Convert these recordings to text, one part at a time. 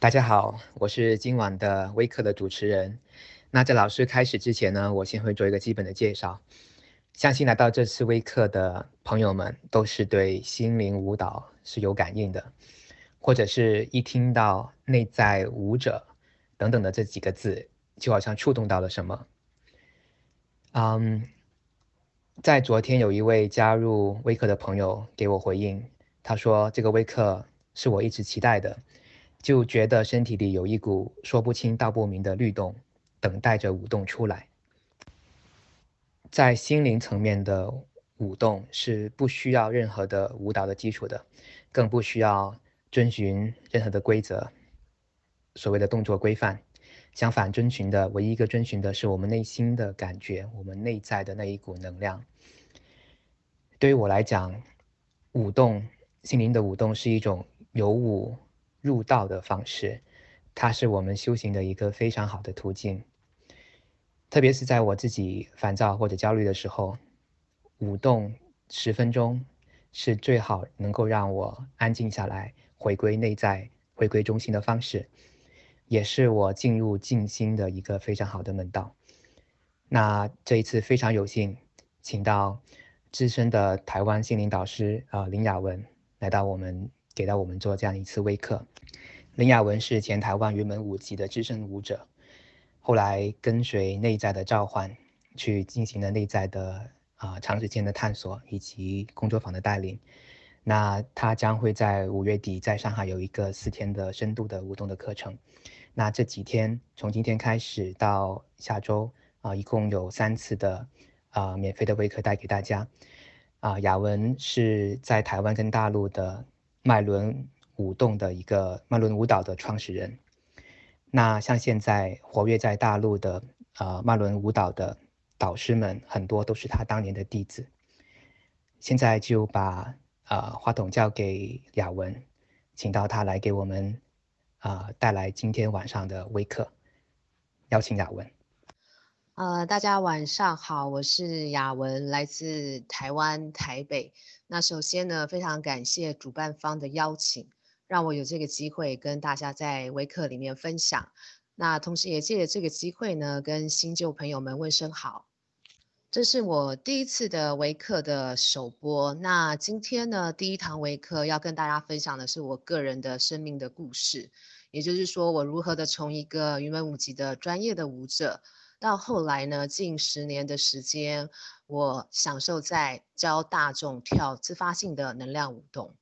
大家好，我是今晚的微课的主持人。那在老师开始之前呢，我先会做一个基本的介绍。相信来到这次微课的朋友们，都是对心灵舞蹈是有感应的，或者是一听到内在舞者等等的这几个字，就好像触动到了什么。嗯，在昨天有一位加入微课的朋友给我回应，他说这个微课是我一直期待的。就觉得身体里有一股说不清道不明的律动，等待着舞动出来。在心灵层面的舞动是不需要任何的舞蹈的基础的，更不需要遵循任何的规则，所谓的动作规范。相反，遵循的唯一一个遵循的是我们内心的感觉，我们内在的那一股能量。对于我来讲，舞动，心灵的舞动是一种有舞。入道的方式，它是我们修行的一个非常好的途径。特别是在我自己烦躁或者焦虑的时候，舞动十分钟是最好能够让我安静下来、回归内在、回归中心的方式，也是我进入静心的一个非常好的门道。那这一次非常有幸，请到资深的台湾心灵导师啊、呃、林雅文来到我们。给到我们做这样一次微课。林雅文是前台湾云门舞集的资深舞者，后来跟随内在的召唤，去进行了内在的啊、长时间的探索以及工作坊的带领。那他将会在五月底在上海有一个四天的深度的舞动的课程。那这几天从今天开始到下周啊、一共有三次的啊、免费的微课带给大家。啊、雅文是在台湾跟大陆的。脉轮舞动的一个脉轮舞蹈的创始人，那像现在活跃在大陆的呃脉轮舞蹈的导师们，很多都是他当年的弟子。现在就把呃话筒交给雅文，请到他来给我们啊、呃、带来今天晚上的微课，邀请雅文。呃，大家晚上好，我是雅文，来自台湾台北。那首先呢，非常感谢主办方的邀请，让我有这个机会跟大家在微课里面分享。那同时也借着这个机会呢，跟新旧朋友们问声好。这是我第一次的微课的首播。那今天呢，第一堂微课要跟大家分享的是我个人的生命的故事，也就是说，我如何的从一个云门舞集的专业的舞者。到后来呢，近十年的时间，我享受在教大众跳自发性的能量舞动。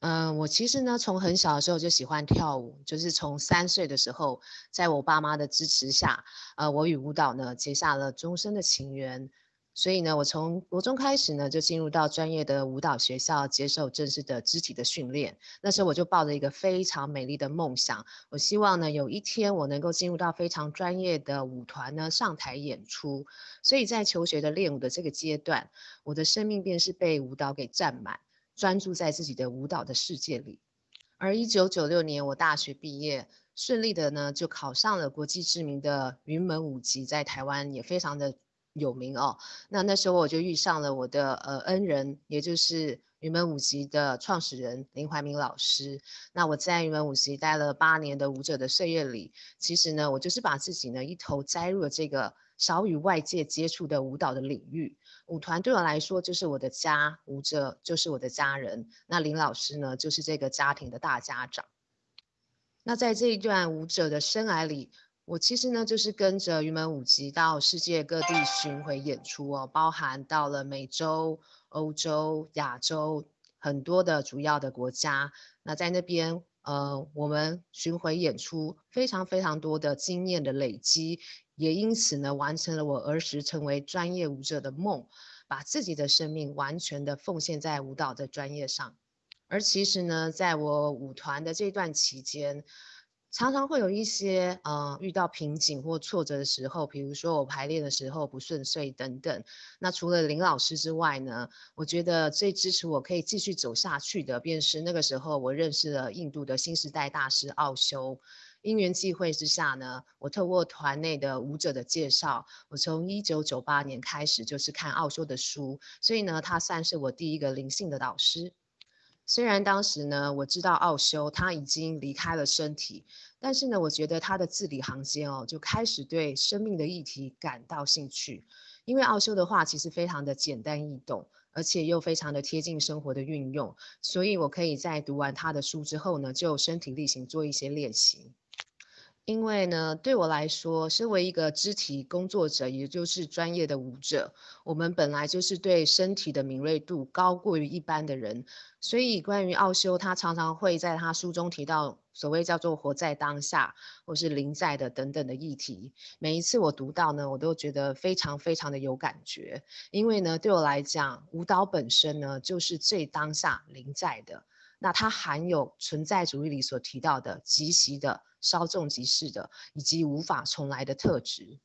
嗯、我其实呢，从很小的时候就喜欢跳舞，就是从三岁的时候，在我爸妈的支持下，呃，我与舞蹈呢结下了终身的情缘。所以呢，我从国中开始呢，就进入到专业的舞蹈学校接受正式的肢体的训练。那时候我就抱着一个非常美丽的梦想，我希望呢，有一天我能够进入到非常专业的舞团呢，上台演出。所以在求学的练舞的这个阶段，我的生命便是被舞蹈给占满，专注在自己的舞蹈的世界里。而一九九六年我大学毕业，顺利的呢就考上了国际知名的云门舞集，在台湾也非常的。有名哦，那那时候我就遇上了我的呃恩人，也就是云门舞集的创始人林怀民老师。那我在云门舞集待了八年的舞者的岁月里，其实呢，我就是把自己呢一头栽入了这个少与外界接触的舞蹈的领域。舞团对我来说就是我的家，舞者就是我的家人。那林老师呢，就是这个家庭的大家长。那在这一段舞者的生涯里，我其实呢，就是跟着云门舞集到世界各地巡回演出哦，包含到了美洲、欧洲、亚洲很多的主要的国家。那在那边，呃，我们巡回演出非常非常多的经验的累积，也因此呢，完成了我儿时成为专业舞者的梦，把自己的生命完全的奉献在舞蹈的专业上。而其实呢，在我舞团的这段期间，常常会有一些呃遇到瓶颈或挫折的时候，比如说我排练的时候不顺遂等等。那除了林老师之外呢，我觉得最支持我可以继续走下去的，便是那个时候我认识了印度的新时代大师奥修。因缘际会之下呢，我透过团内的舞者的介绍，我从一九九八年开始就是看奥修的书，所以呢，他算是我第一个灵性的导师。虽然当时呢，我知道奥修他已经离开了身体，但是呢，我觉得他的字里行间哦，就开始对生命的议题感到兴趣。因为奥修的话其实非常的简单易懂，而且又非常的贴近生活的运用，所以我可以在读完他的书之后呢，就身体力行做一些练习。因为呢，对我来说，身为一个肢体工作者，也就是专业的舞者，我们本来就是对身体的敏锐度高过于一般的人，所以关于奥修，他常常会在他书中提到所谓叫做“活在当下”或是“临在的”等等的议题。每一次我读到呢，我都觉得非常非常的有感觉，因为呢，对我来讲，舞蹈本身呢，就是最当下临在的。那它含有存在主义里所提到的即席的、稍纵即逝的，以及无法重来的特质。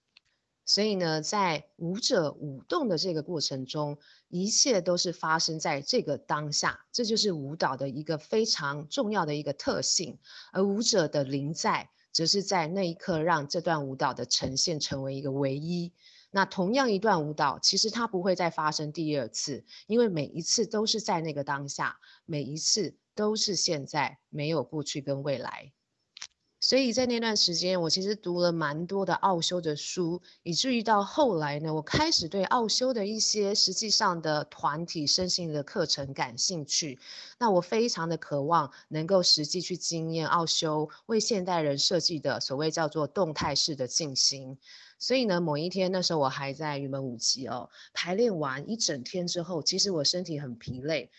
所以呢，在舞者舞动的这个过程中，一切都是发生在这个当下，这就是舞蹈的一个非常重要的一个特性。而舞者的临在，则是在那一刻让这段舞蹈的呈现成为一个唯一。那同样一段舞蹈，其实它不会再发生第二次，因为每一次都是在那个当下，每一次都是现在，没有过去跟未来。所以在那段时间，我其实读了蛮多的奥修的书，以至于到后来呢，我开始对奥修的一些实际上的团体身心的课程感兴趣。那我非常的渴望能够实际去经验奥修为现代人设计的所谓叫做动态式的静心。所以呢，某一天那时候我还在云门舞集哦，排练完一整天之后，其实我身体很疲累。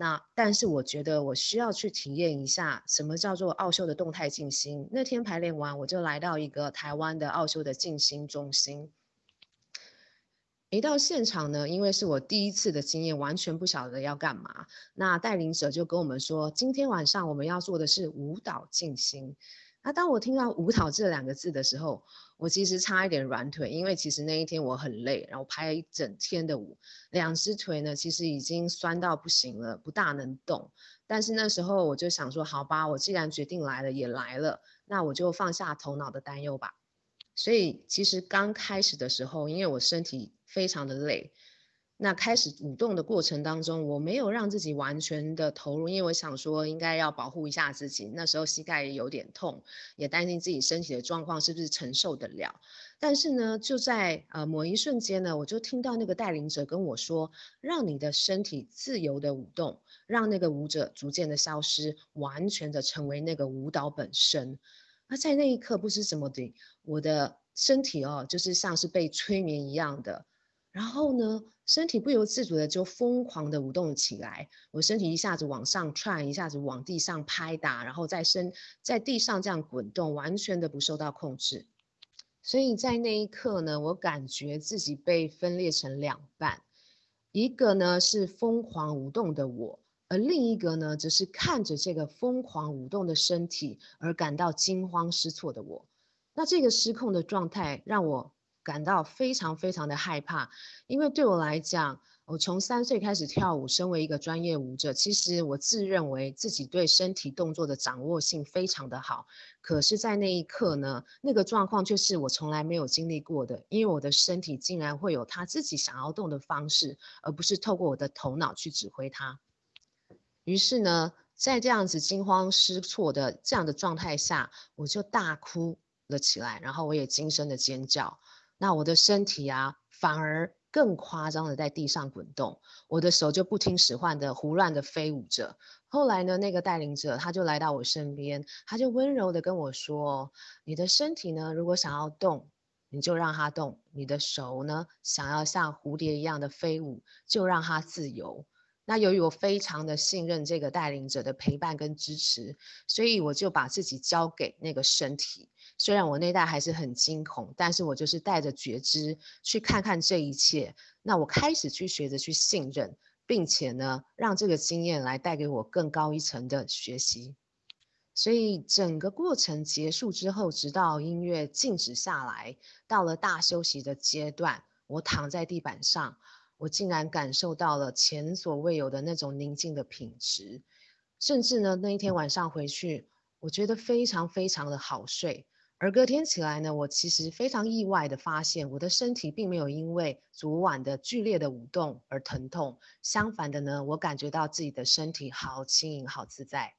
那但是我觉得我需要去体验一下什么叫做奥修的动态静心。那天排练完，我就来到一个台湾的奥修的静心中心。一到现场呢，因为是我第一次的经验，完全不晓得要干嘛。那带领者就跟我们说，今天晚上我们要做的是舞蹈静心。那当我听到“舞蹈”这两个字的时候，我其实差一点软腿，因为其实那一天我很累，然后排了一整天的舞，两只腿呢其实已经酸到不行了，不大能动。但是那时候我就想说，好吧，我既然决定来了，也来了，那我就放下头脑的担忧吧。所以其实刚开始的时候，因为我身体非常的累。那开始舞动的过程当中，我没有让自己完全的投入，因为我想说应该要保护一下自己。那时候膝盖也有点痛，也担心自己身体的状况是不是承受得了。但是呢，就在呃某一瞬间呢，我就听到那个带领者跟我说：“让你的身体自由的舞动，让那个舞者逐渐的消失，完全的成为那个舞蹈本身。”而在那一刻，不知怎么的，我的身体哦，就是像是被催眠一样的。然后呢，身体不由自主的就疯狂的舞动起来，我身体一下子往上窜，一下子往地上拍打，然后在身在地上这样滚动，完全的不受到控制。所以在那一刻呢，我感觉自己被分裂成两半，一个呢是疯狂舞动的我，而另一个呢则是看着这个疯狂舞动的身体而感到惊慌失措的我。那这个失控的状态让我。感到非常非常的害怕，因为对我来讲，我从三岁开始跳舞，身为一个专业舞者，其实我自认为自己对身体动作的掌握性非常的好。可是，在那一刻呢，那个状况却是我从来没有经历过的，因为我的身体竟然会有他自己想要动的方式，而不是透过我的头脑去指挥它。于是呢，在这样子惊慌失措的这样的状态下，我就大哭了起来，然后我也惊声的尖叫。那我的身体啊，反而更夸张的在地上滚动，我的手就不听使唤的胡乱的飞舞着。后来呢，那个带领者他就来到我身边，他就温柔的跟我说：“你的身体呢，如果想要动，你就让它动；你的手呢，想要像蝴蝶一样的飞舞，就让它自由。”那由于我非常的信任这个带领者的陪伴跟支持，所以我就把自己交给那个身体。虽然我内在还是很惊恐，但是我就是带着觉知去看看这一切。那我开始去学着去信任，并且呢，让这个经验来带给我更高一层的学习。所以整个过程结束之后，直到音乐静止下来，到了大休息的阶段，我躺在地板上，我竟然感受到了前所未有的那种宁静的品质。甚至呢，那一天晚上回去，我觉得非常非常的好睡。而隔天起来呢，我其实非常意外的发现，我的身体并没有因为昨晚的剧烈的舞动而疼痛，相反的呢，我感觉到自己的身体好轻盈、好自在。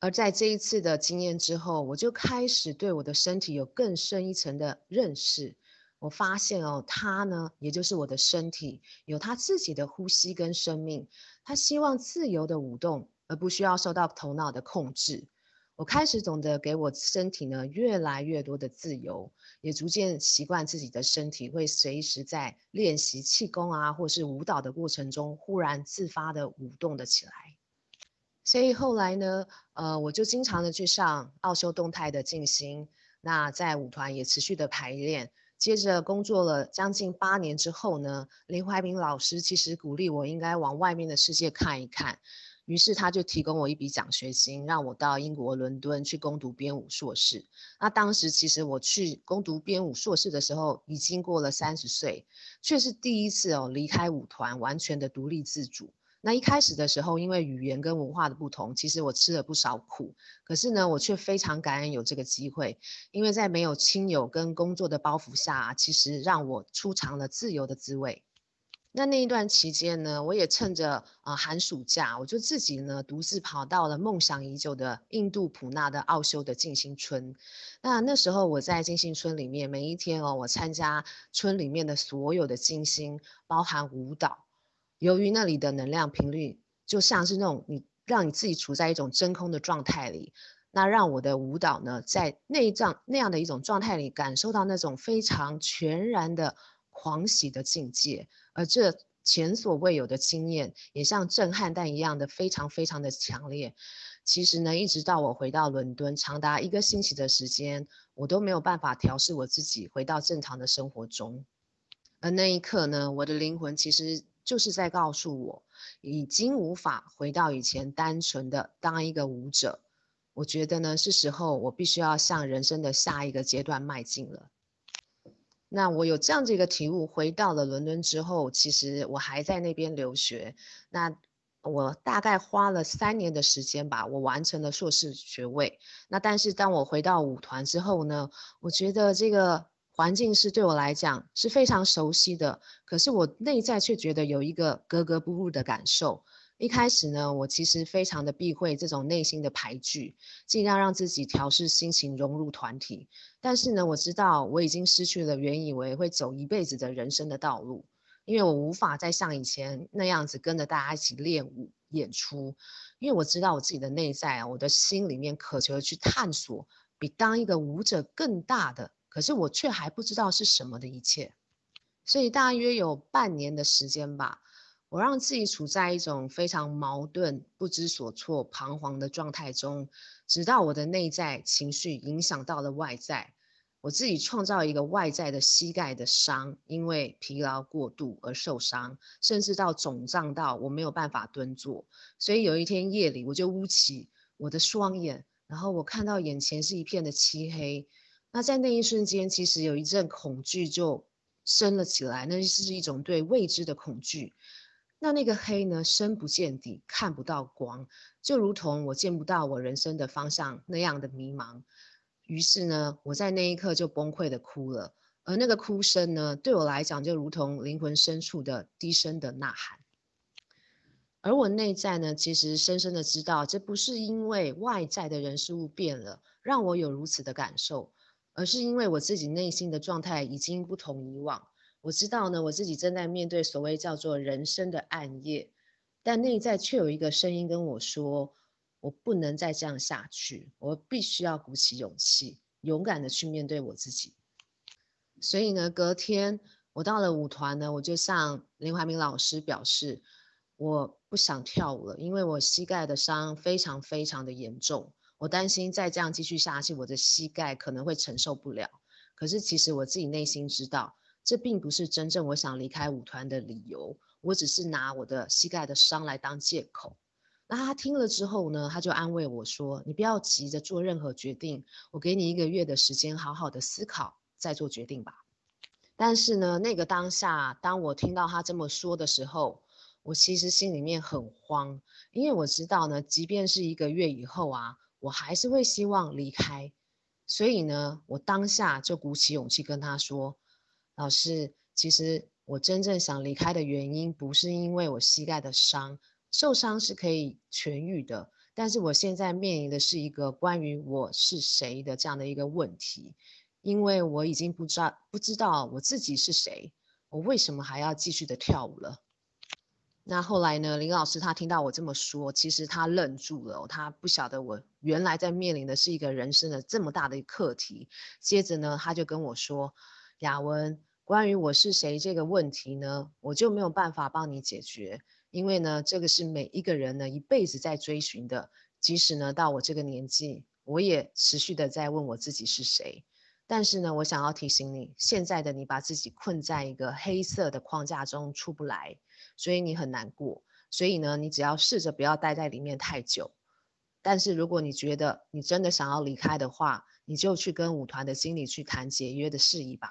而在这一次的经验之后，我就开始对我的身体有更深一层的认识。我发现哦，它呢，也就是我的身体，有它自己的呼吸跟生命。它希望自由的舞动，而不需要受到头脑的控制。我开始懂得给我身体呢越来越多的自由，也逐渐习惯自己的身体会随时在练习气功啊，或是舞蹈的过程中，忽然自发的舞动的起来。所以后来呢，呃，我就经常的去上奥修动态的静心，那在舞团也持续的排练。接着工作了将近八年之后呢，林怀民老师其实鼓励我应该往外面的世界看一看，于是他就提供我一笔奖学金，让我到英国伦敦去攻读编舞硕士。那当时其实我去攻读编舞硕士的时候，已经过了三十岁，却是第一次哦离开舞团，完全的独立自主。那一开始的时候，因为语言跟文化的不同，其实我吃了不少苦。可是呢，我却非常感恩有这个机会，因为在没有亲友跟工作的包袱下，其实让我初尝了自由的滋味。那那一段期间呢，我也趁着啊、寒暑假，我就自己呢独自跑到了梦想已久的印度普纳的奥修的静心村。那那时候我在静心村里面，每一天哦，我参加村里面的所有的静心，包含舞蹈。由于那里的能量频率就像是那种你让你自己处在一种真空的状态里，那让我的舞蹈呢，在内脏那样的一种状态里，感受到那种非常全然的狂喜的境界，而这前所未有的经验，也像震撼弹一样的非常非常的强烈。其实呢，一直到我回到伦敦，长达一个星期的时间，我都没有办法调试我自己回到正常的生活中。而那一刻呢，我的灵魂其实。就是在告诉我，已经无法回到以前单纯的当一个舞者。我觉得呢，是时候我必须要向人生的下一个阶段迈进了。那我有这样子一个体悟，回到了伦敦之后，其实我还在那边留学。那我大概花了三年的时间吧，我完成了硕士学位。那但是当我回到舞团之后呢，我觉得这个。环境是对我来讲是非常熟悉的，可是我内在却觉得有一个格格不入的感受。一开始呢，我其实非常的避讳这种内心的排拒，尽量让自己调试心情，融入团体。但是呢，我知道我已经失去了原以为会走一辈子的人生的道路，因为我无法再像以前那样子跟着大家一起练舞演出，因为我知道我自己的内在啊，我的心里面渴求去探索比当一个舞者更大的。可是我却还不知道是什么的一切，所以大约有半年的时间吧，我让自己处在一种非常矛盾、不知所措、彷徨的状态中，直到我的内在情绪影响到了外在，我自己创造一个外在的膝盖的伤，因为疲劳过度而受伤，甚至到肿胀到我没有办法蹲坐，所以有一天夜里我就捂起我的双眼，然后我看到眼前是一片的漆黑。那在那一瞬间，其实有一阵恐惧就升了起来，那是一种对未知的恐惧。那那个黑呢，深不见底，看不到光，就如同我见不到我人生的方向那样的迷茫。于是呢，我在那一刻就崩溃的哭了，而那个哭声呢，对我来讲就如同灵魂深处的低声的呐喊。而我内在呢，其实深深的知道，这不是因为外在的人事物变了，让我有如此的感受。而是因为我自己内心的状态已经不同以往，我知道呢，我自己正在面对所谓叫做人生的暗夜，但内在却有一个声音跟我说，我不能再这样下去，我必须要鼓起勇气，勇敢的去面对我自己。所以呢，隔天我到了舞团呢，我就向林怀民老师表示，我不想跳舞了，因为我膝盖的伤非常非常的严重。我担心再这样继续下去，我的膝盖可能会承受不了。可是其实我自己内心知道，这并不是真正我想离开舞团的理由。我只是拿我的膝盖的伤来当借口。那他听了之后呢，他就安慰我说：“你不要急着做任何决定，我给你一个月的时间，好好的思考，再做决定吧。”但是呢，那个当下，当我听到他这么说的时候，我其实心里面很慌，因为我知道呢，即便是一个月以后啊。我还是会希望离开，所以呢，我当下就鼓起勇气跟他说：“老师，其实我真正想离开的原因，不是因为我膝盖的伤，受伤是可以痊愈的。但是我现在面临的是一个关于我是谁的这样的一个问题，因为我已经不知道不知道我自己是谁，我为什么还要继续的跳舞了？”那后来呢？林老师他听到我这么说，其实他愣住了，他不晓得我原来在面临的是一个人生的这么大的课题。接着呢，他就跟我说：“雅文，关于我是谁这个问题呢，我就没有办法帮你解决，因为呢，这个是每一个人呢一辈子在追寻的。即使呢到我这个年纪，我也持续的在问我自己是谁。但是呢，我想要提醒你，现在的你把自己困在一个黑色的框架中出不来。”所以你很难过，所以呢，你只要试着不要待在里面太久。但是如果你觉得你真的想要离开的话，你就去跟舞团的经理去谈解约的事宜吧。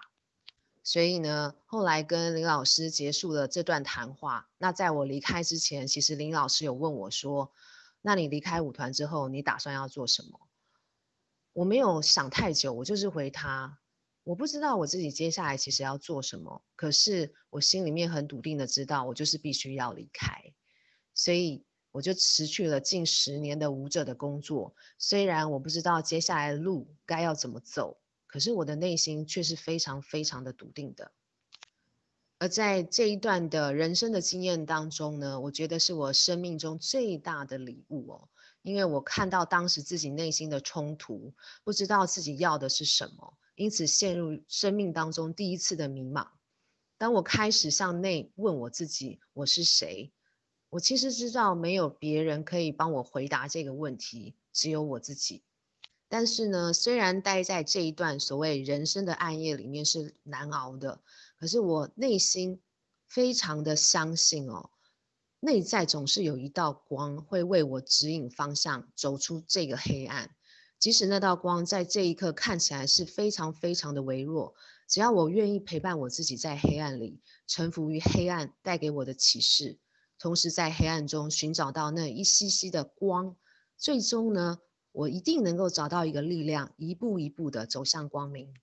所以呢，后来跟林老师结束了这段谈话。那在我离开之前，其实林老师有问我说：“那你离开舞团之后，你打算要做什么？”我没有想太久，我就是回他。我不知道我自己接下来其实要做什么，可是我心里面很笃定的知道，我就是必须要离开，所以我就辞去了近十年的舞者的工作。虽然我不知道接下来的路该要怎么走，可是我的内心却是非常非常的笃定的。而在这一段的人生的经验当中呢，我觉得是我生命中最大的礼物哦，因为我看到当时自己内心的冲突，不知道自己要的是什么。因此陷入生命当中第一次的迷茫。当我开始向内问我自己：我是谁？我其实知道没有别人可以帮我回答这个问题，只有我自己。但是呢，虽然待在这一段所谓人生的暗夜里面是难熬的，可是我内心非常的相信哦，内在总是有一道光会为我指引方向，走出这个黑暗。即使那道光在这一刻看起来是非常非常的微弱，只要我愿意陪伴我自己在黑暗里，臣服于黑暗带给我的启示，同时在黑暗中寻找到那一丝丝的光，最终呢，我一定能够找到一个力量，一步一步的走向光明。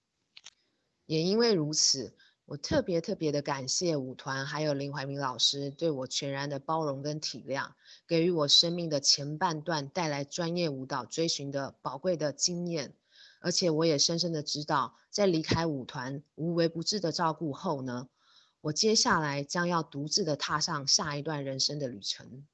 也因为如此。我特别特别的感谢舞团，还有林怀民老师对我全然的包容跟体谅，给予我生命的前半段带来专业舞蹈追寻的宝贵的经验。而且我也深深的知道，在离开舞团无微不至的照顾后呢，我接下来将要独自的踏上下一段人生的旅程。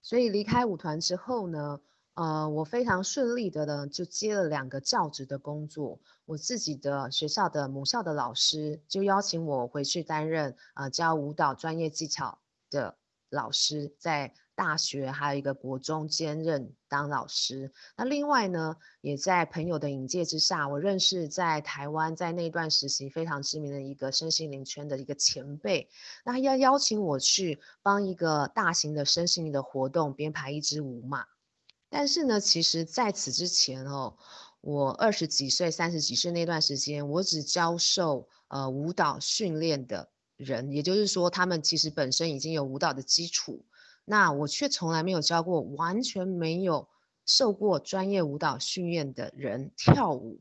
所以离开舞团之后呢，呃，我非常顺利的呢，就接了两个教职的工作。我自己的学校的母校的老师就邀请我回去担任呃教舞蹈专业技巧的老师，在大学还有一个国中兼任当老师。那另外呢，也在朋友的引荐之下，我认识在台湾在那段实习非常知名的一个身心灵圈的一个前辈，那要邀请我去帮一个大型的身心灵的活动编排一支舞嘛。但是呢，其实在此之前哦，我二十几岁、三十几岁那段时间，我只教授呃舞蹈训练的人，也就是说，他们其实本身已经有舞蹈的基础，那我却从来没有教过完全没有受过专业舞蹈训练的人跳舞。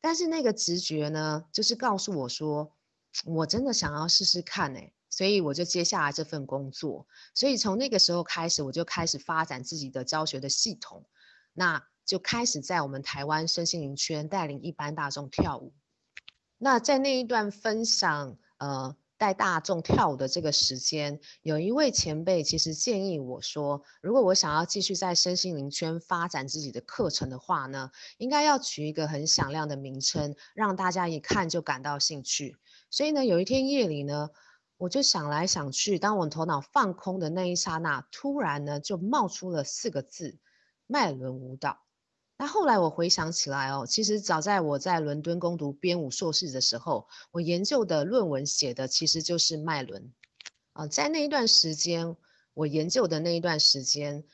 但是那个直觉呢，就是告诉我说，我真的想要试试看诶。所以我就接下来这份工作，所以从那个时候开始，我就开始发展自己的教学的系统，那就开始在我们台湾身心灵圈带领一般大众跳舞。那在那一段分享，呃，带大众跳舞的这个时间，有一位前辈其实建议我说，如果我想要继续在身心灵圈发展自己的课程的话呢，应该要取一个很响亮的名称，让大家一看就感到兴趣。所以呢，有一天夜里呢。我就想来想去，当我头脑放空的那一刹那，突然呢就冒出了四个字：脉轮舞蹈。那后来我回想起来哦，其实早在我在伦敦攻读编舞硕士的时候，我研究的论文写的其实就是脉轮。啊，在那一段时间，我研究的那一段时间，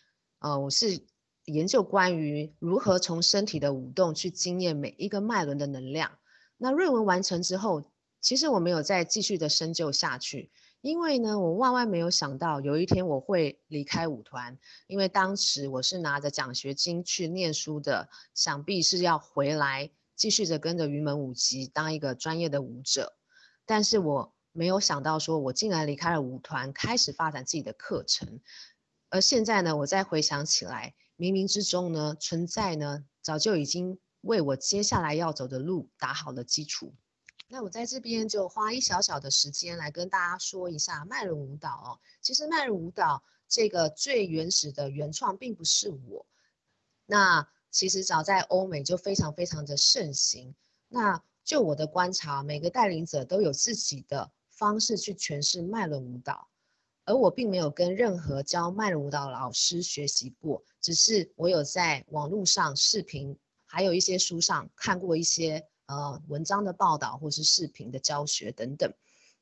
呃，我是研究关于如何从身体的舞动去经验每一个脉轮的能量。那论文完成之后，其实我没有再继续的深究下去，因为呢，我万万没有想到有一天我会离开舞团，因为当时我是拿着奖学金去念书的，想必是要回来继续着跟着云门舞集当一个专业的舞者。但是我没有想到，说我竟然离开了舞团，开始发展自己的课程。而现在呢，我再回想起来，冥冥之中呢，存在呢，早就已经为我接下来要走的路打好了基础。那我在这边就花一小小的时间来跟大家说一下脉轮舞蹈哦。其实脉轮舞蹈这个最原始的原创并不是我，那其实早在欧美就非常非常的盛行。那就我的观察，每个带领者都有自己的方式去诠释脉轮舞蹈，而我并没有跟任何教脉轮舞蹈老师学习过，只是我有在网络上视频，还有一些书上看过一些。呃，文章的报道或是视频的教学等等。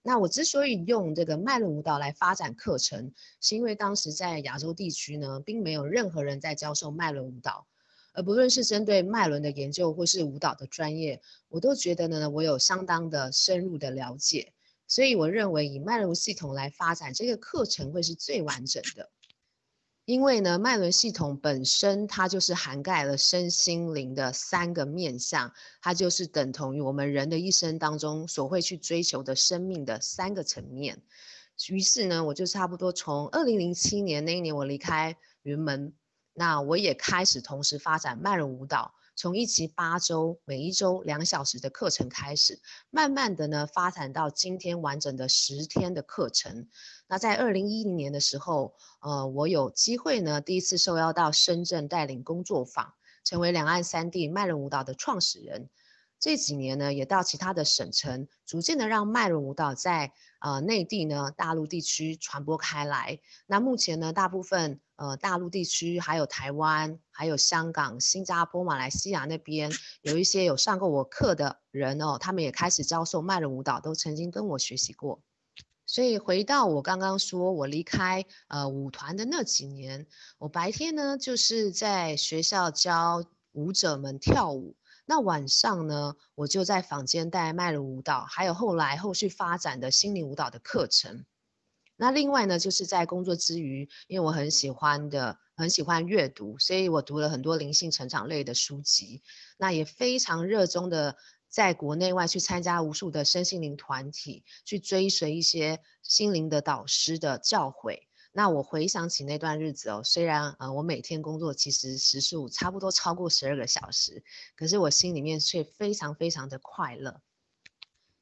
那我之所以用这个脉轮舞蹈来发展课程，是因为当时在亚洲地区呢，并没有任何人在教授脉轮舞蹈，而不论是针对脉轮的研究或是舞蹈的专业，我都觉得呢，我有相当的深入的了解，所以我认为以脉轮系统来发展这个课程会是最完整的。因为呢，脉轮系统本身它就是涵盖了身心灵的三个面向，它就是等同于我们人的一生当中所会去追求的生命的三个层面。于是呢，我就差不多从二零零七年那一年我离开云门，那我也开始同时发展脉轮舞蹈。从一期八周，每一周两小时的课程开始，慢慢的呢发展到今天完整的十天的课程。那在二零一零年的时候，呃，我有机会呢第一次受邀到深圳带领工作坊，成为两岸三地脉轮舞蹈的创始人。这几年呢，也到其他的省城，逐渐的让脉轮舞蹈在呃内地呢大陆地区传播开来。那目前呢，大部分呃大陆地区还有台湾、还有香港、新加坡、马来西亚那边有一些有上过我课的人哦，他们也开始教授脉轮舞蹈，都曾经跟我学习过。所以回到我刚刚说我离开呃舞团的那几年，我白天呢就是在学校教舞者们跳舞。那晚上呢，我就在坊间带脉轮舞蹈，还有后来后续发展的心灵舞蹈的课程。那另外呢，就是在工作之余，因为我很喜欢的，很喜欢阅读，所以我读了很多灵性成长类的书籍。那也非常热衷的，在国内外去参加无数的身心灵团体，去追随一些心灵的导师的教诲。那我回想起那段日子哦，虽然呃我每天工作其实时数差不多超过十二个小时，可是我心里面却非常非常的快乐。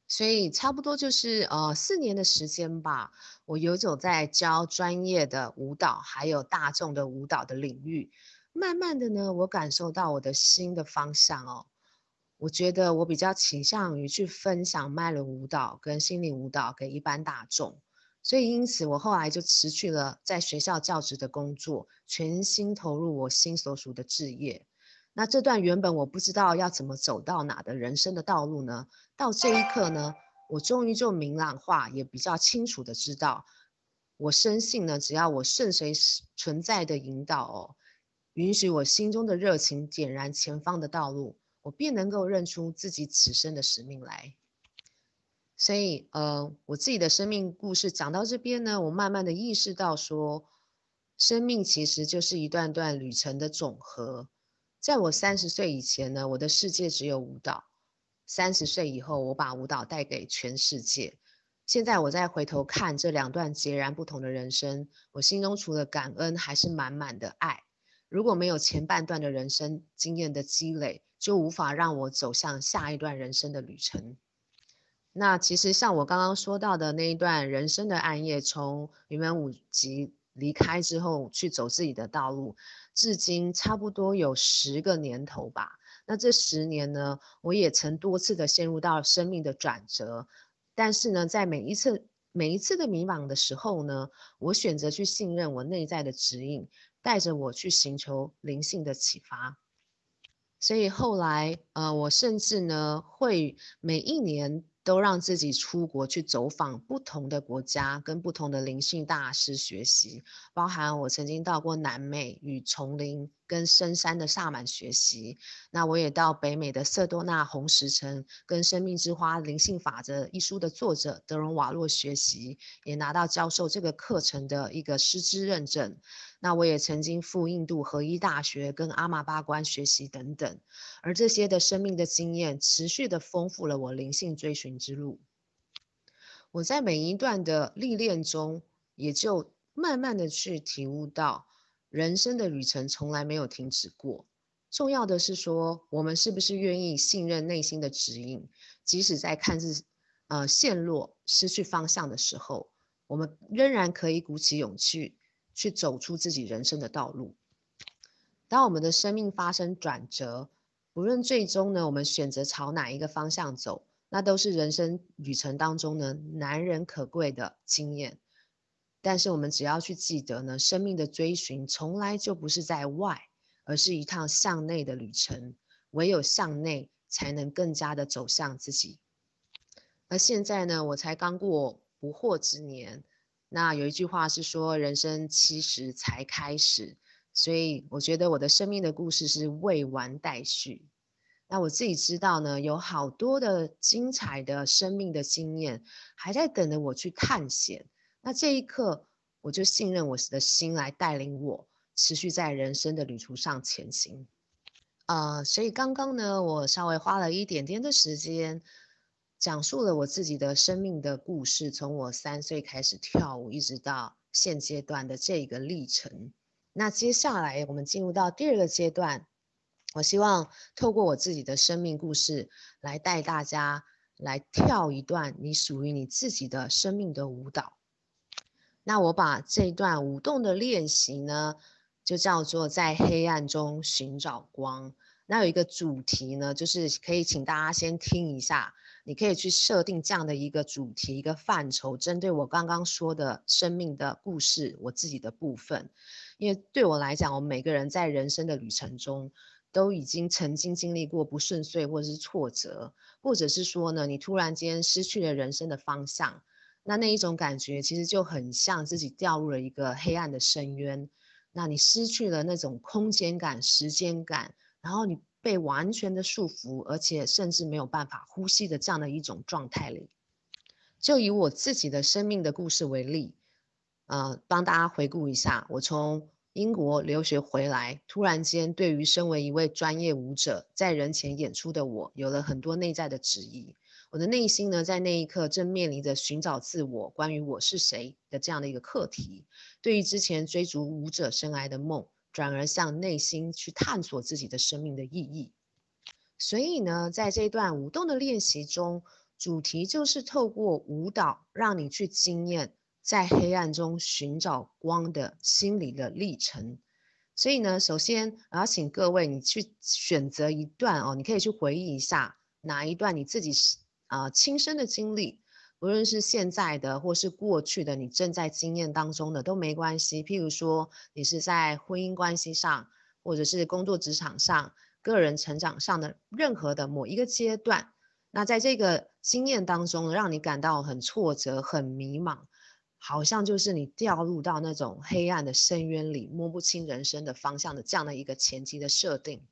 所以差不多就是呃四年的时间吧，我游走在教专业的舞蹈还有大众的舞蹈的领域，慢慢的呢，我感受到我的新的方向哦，我觉得我比较倾向于去分享脉轮舞蹈跟心灵舞蹈给一般大众。所以，因此我后来就辞去了在学校教职的工作，全心投入我心所属的志业。那这段原本我不知道要怎么走到哪的人生的道路呢？到这一刻呢，我终于就明朗化，也比较清楚的知道，我深信呢，只要我顺随存在的引导哦，允许我心中的热情点燃前方的道路，我便能够认出自己此生的使命来。所以，呃，我自己的生命故事讲到这边呢，我慢慢的意识到说，生命其实就是一段段旅程的总和。在我三十岁以前呢，我的世界只有舞蹈；三十岁以后，我把舞蹈带给全世界。现在我再回头看这两段截然不同的人生，我心中除了感恩，还是满满的爱。如果没有前半段的人生经验的积累，就无法让我走向下一段人生的旅程。那其实像我刚刚说到的那一段人生的暗夜，从云门舞集离开之后去走自己的道路，至今差不多有十个年头吧。那这十年呢，我也曾多次的陷入到生命的转折，但是呢，在每一次每一次的迷茫的时候呢，我选择去信任我内在的指引，带着我去寻求灵性的启发。所以后来，呃，我甚至呢会每一年。都让自己出国去走访不同的国家，跟不同的灵性大师学习，包含我曾经到过南美与丛林跟深山的萨满学习。那我也到北美的色多纳红石城，跟《生命之花：灵性法则》一书的作者德隆瓦洛学习，也拿到教授这个课程的一个师资认证。那我也曾经赴印度合一大学跟阿玛巴关学习等等，而这些的生命的经验，持续的丰富了我灵性追寻之路。我在每一段的历练中，也就慢慢的去体悟到，人生的旅程从来没有停止过。重要的是说，我们是不是愿意信任内心的指引，即使在看似呃陷落、失去方向的时候，我们仍然可以鼓起勇气。去走出自己人生的道路。当我们的生命发生转折，无论最终呢，我们选择朝哪一个方向走，那都是人生旅程当中呢难能可贵的经验。但是我们只要去记得呢，生命的追寻从来就不是在外，而是一趟向内的旅程。唯有向内，才能更加的走向自己。那现在呢，我才刚过不惑之年。那有一句话是说，人生七十才开始，所以我觉得我的生命的故事是未完待续。那我自己知道呢，有好多的精彩的生命的经验还在等着我去探险。那这一刻，我就信任我的心来带领我，持续在人生的旅途上前行。呃，所以刚刚呢，我稍微花了一点点的时间。讲述了我自己的生命的故事，从我三岁开始跳舞，一直到现阶段的这个历程。那接下来我们进入到第二个阶段，我希望透过我自己的生命故事，来带大家来跳一段你属于你自己的生命的舞蹈。那我把这段舞动的练习呢，就叫做在黑暗中寻找光。那有一个主题呢，就是可以请大家先听一下。你可以去设定这样的一个主题、一个范畴，针对我刚刚说的生命的故事，我自己的部分。因为对我来讲，我们每个人在人生的旅程中，都已经曾经经历过不顺遂，或者是挫折，或者是说呢，你突然间失去了人生的方向，那那一种感觉其实就很像自己掉入了一个黑暗的深渊，那你失去了那种空间感、时间感，然后你。被完全的束缚，而且甚至没有办法呼吸的这样的一种状态里，就以我自己的生命的故事为例，呃，帮大家回顾一下，我从英国留学回来，突然间对于身为一位专业舞者，在人前演出的我，有了很多内在的质疑。我的内心呢，在那一刻正面临着寻找自我，关于我是谁的这样的一个课题。对于之前追逐舞者生涯的梦。转而向内心去探索自己的生命的意义。所以呢，在这段舞动的练习中，主题就是透过舞蹈，让你去经验在黑暗中寻找光的心理的历程。所以呢，首先我要请各位你去选择一段哦，你可以去回忆一下哪一段你自己是啊、亲身的经历。无论是现在的或是过去的，你正在经验当中的都没关系。譬如说，你是在婚姻关系上，或者是工作职场上、个人成长上的任何的某一个阶段，那在这个经验当中，让你感到很挫折、很迷茫，好像就是你掉入到那种黑暗的深渊里，摸不清人生的方向的这样的一个前期的设定。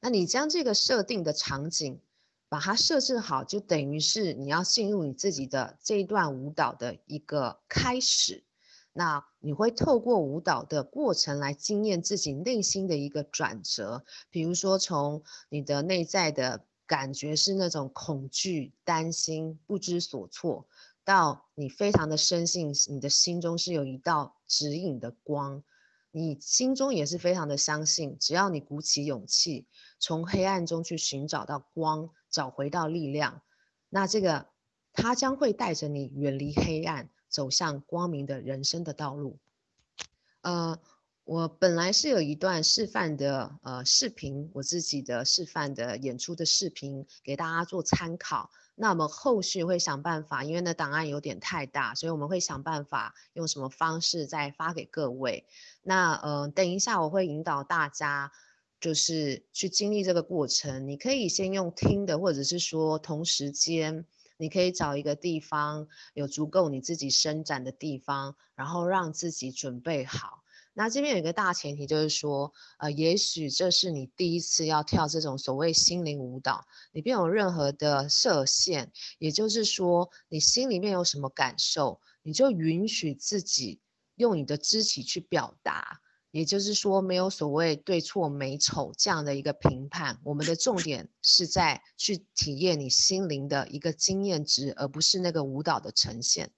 那你将这个设定的场景。把它设置好，就等于是你要进入你自己的这一段舞蹈的一个开始。那你会透过舞蹈的过程来经验自己内心的一个转折，比如说从你的内在的感觉是那种恐惧、担心、不知所措，到你非常的深信你的心中是有一道指引的光，你心中也是非常的相信，只要你鼓起勇气，从黑暗中去寻找到光。找回到力量，那这个它将会带着你远离黑暗，走向光明的人生的道路。呃，我本来是有一段示范的呃视频，我自己的示范的演出的视频给大家做参考。那我们后续会想办法，因为那档案有点太大，所以我们会想办法用什么方式再发给各位。那呃，等一下我会引导大家。就是去经历这个过程，你可以先用听的，或者是说同时间，你可以找一个地方有足够你自己伸展的地方，然后让自己准备好。那这边有一个大前提，就是说，呃，也许这是你第一次要跳这种所谓心灵舞蹈，你没有任何的设限，也就是说，你心里面有什么感受，你就允许自己用你的肢体去表达。也就是说，没有所谓对错美丑这样的一个评判，我们的重点是在去体验你心灵的一个经验值，而不是那个舞蹈的呈现。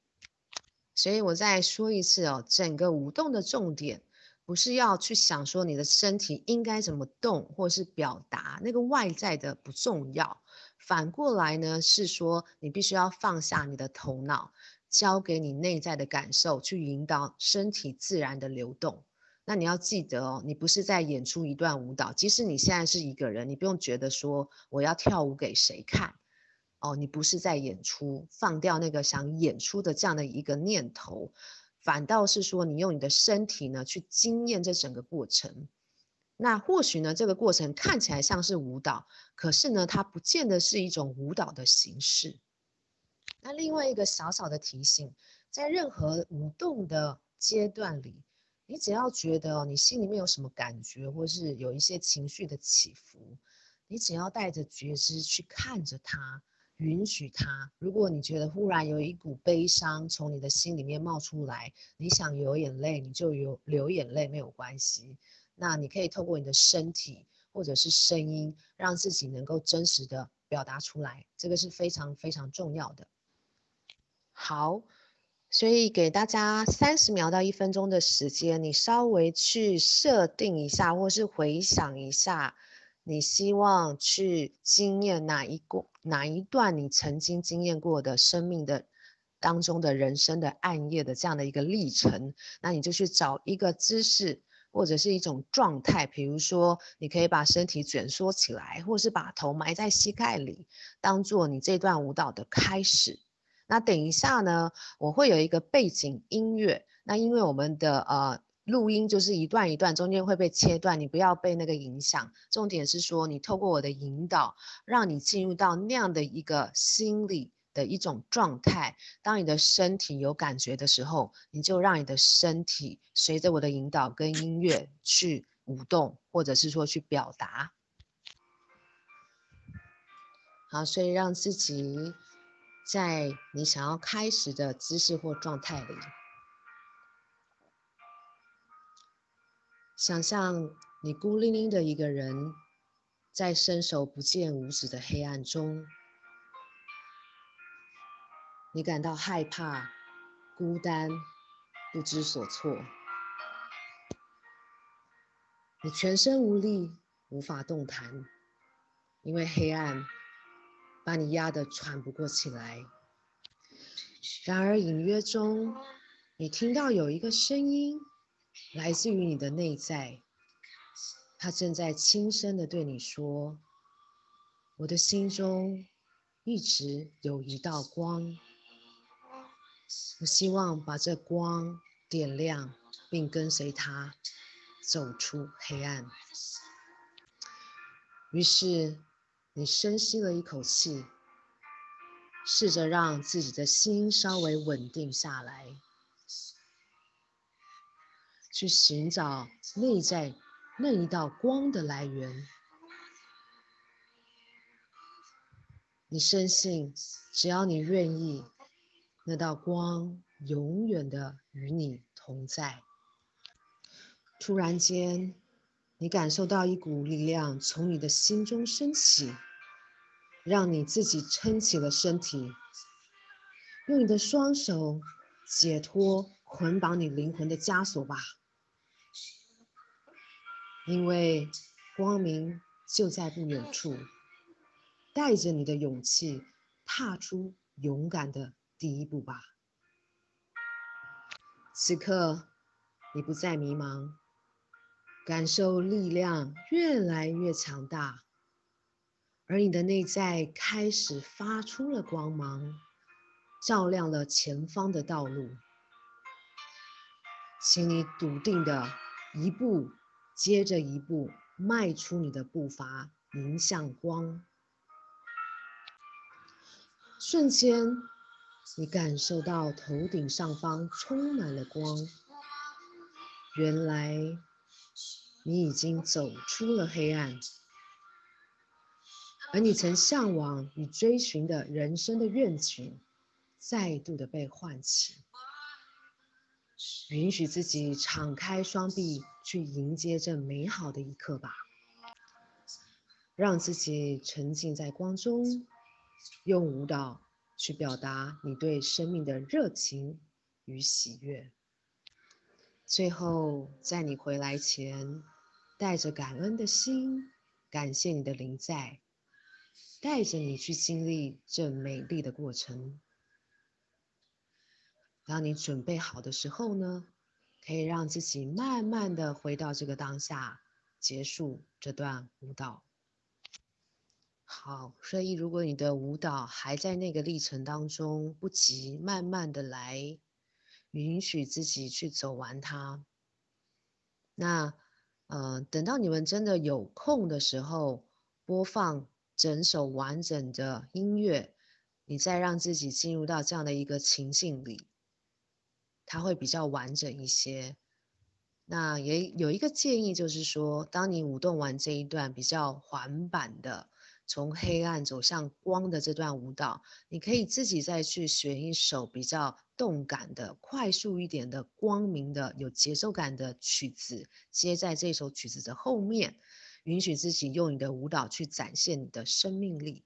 所以我再说一次哦，整个舞动的重点不是要去想说你的身体应该怎么动，或是表达那个外在的不重要。反过来呢，是说你必须要放下你的头脑，交给你内在的感受去引导身体自然的流动。那你要记得哦，你不是在演出一段舞蹈，即使你现在是一个人，你不用觉得说我要跳舞给谁看。哦，你不是在演出，放掉那个想演出的这样的一个念头，反倒是说你用你的身体呢去经验这整个过程。那或许呢，这个过程看起来像是舞蹈，可是呢，它不见得是一种舞蹈的形式。那另外一个小小的提醒，在任何舞动的阶段里，你只要觉得你心里面有什么感觉，或是有一些情绪的起伏，你只要带着觉知去看着它。允许它。如果你觉得忽然有一股悲伤从你的心里面冒出来，你想流眼泪，你就有流眼泪，没有关系。那你可以透过你的身体或者是声音，让自己能够真实的表达出来，这个是非常非常重要的。好，所以给大家三十秒到一分钟的时间，你稍微去设定一下，或是回想一下。你希望去经验哪一过哪一段你曾经经验过的生命的当中的人生的暗夜的这样的一个历程，那你就去找一个姿势或者是一种状态，比如说你可以把身体卷缩起来，或是把头埋在膝盖里，当做你这段舞蹈的开始。那等一下呢，我会有一个背景音乐，那因为我们的呃。录音就是一段一段，中间会被切断，你不要被那个影响。重点是说，你透过我的引导，让你进入到那样的一个心理的一种状态。当你的身体有感觉的时候，你就让你的身体随着我的引导跟音乐去舞动，或者是说去表达。好，所以让自己在你想要开始的姿势或状态里。想象你孤零零的一个人，在伸手不见五指的黑暗中，你感到害怕、孤单、不知所措，你全身无力，无法动弹，因为黑暗把你压得喘不过气来。然而隐约中，你听到有一个声音。来自于你的内在，他正在轻声的对你说：“我的心中一直有一道光，我希望把这光点亮，并跟随它走出黑暗。”于是你深吸了一口气，试着让自己的心稍微稳定下来。去寻找内在那一道光的来源。你深信，只要你愿意，那道光永远的与你同在。突然间，你感受到一股力量从你的心中升起，让你自己撑起了身体，用你的双手解脱捆绑你灵魂的枷锁吧。因为光明就在不远处，带着你的勇气，踏出勇敢的第一步吧。此刻，你不再迷茫，感受力量越来越强大，而你的内在开始发出了光芒，照亮了前方的道路。请你笃定的一步。接着一步，迈出你的步伐，迎向光。瞬间，你感受到头顶上方充满了光，原来你已经走出了黑暗，而你曾向往与追寻的人生的愿景，再度的被唤起。允许自己敞开双臂，去迎接这美好的一刻吧。让自己沉浸在光中，用舞蹈去表达你对生命的热情与喜悦。最后，在你回来前，带着感恩的心，感谢你的临在，带着你去经历这美丽的过程。当你准备好的时候呢，可以让自己慢慢的回到这个当下，结束这段舞蹈。好，所以如果你的舞蹈还在那个历程当中，不急，慢慢的来，允许自己去走完它。那，呃，等到你们真的有空的时候，播放整首完整的音乐，你再让自己进入到这样的一个情境里。它会比较完整一些。那也有一个建议，就是说，当你舞动完这一段比较缓板的从黑暗走向光的这段舞蹈，你可以自己再去选一首比较动感的、快速一点的、光明的、有节奏感的曲子，接在这首曲子的后面，允许自己用你的舞蹈去展现你的生命力。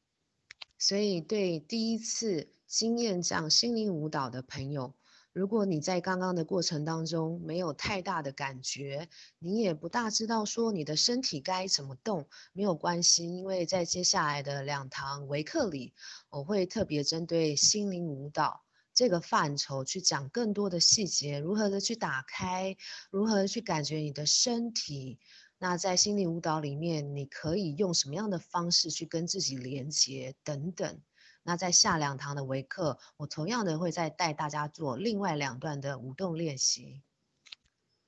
所以，对第一次经验这样心灵舞蹈的朋友，如果你在刚刚的过程当中没有太大的感觉，你也不大知道说你的身体该怎么动，没有关系，因为在接下来的两堂维课里，我会特别针对心灵舞蹈这个范畴去讲更多的细节，如何的去打开，如何去感觉你的身体。那在心灵舞蹈里面，你可以用什么样的方式去跟自己连接等等。那在下两堂的微课，我同样的会再带大家做另外两段的舞动练习。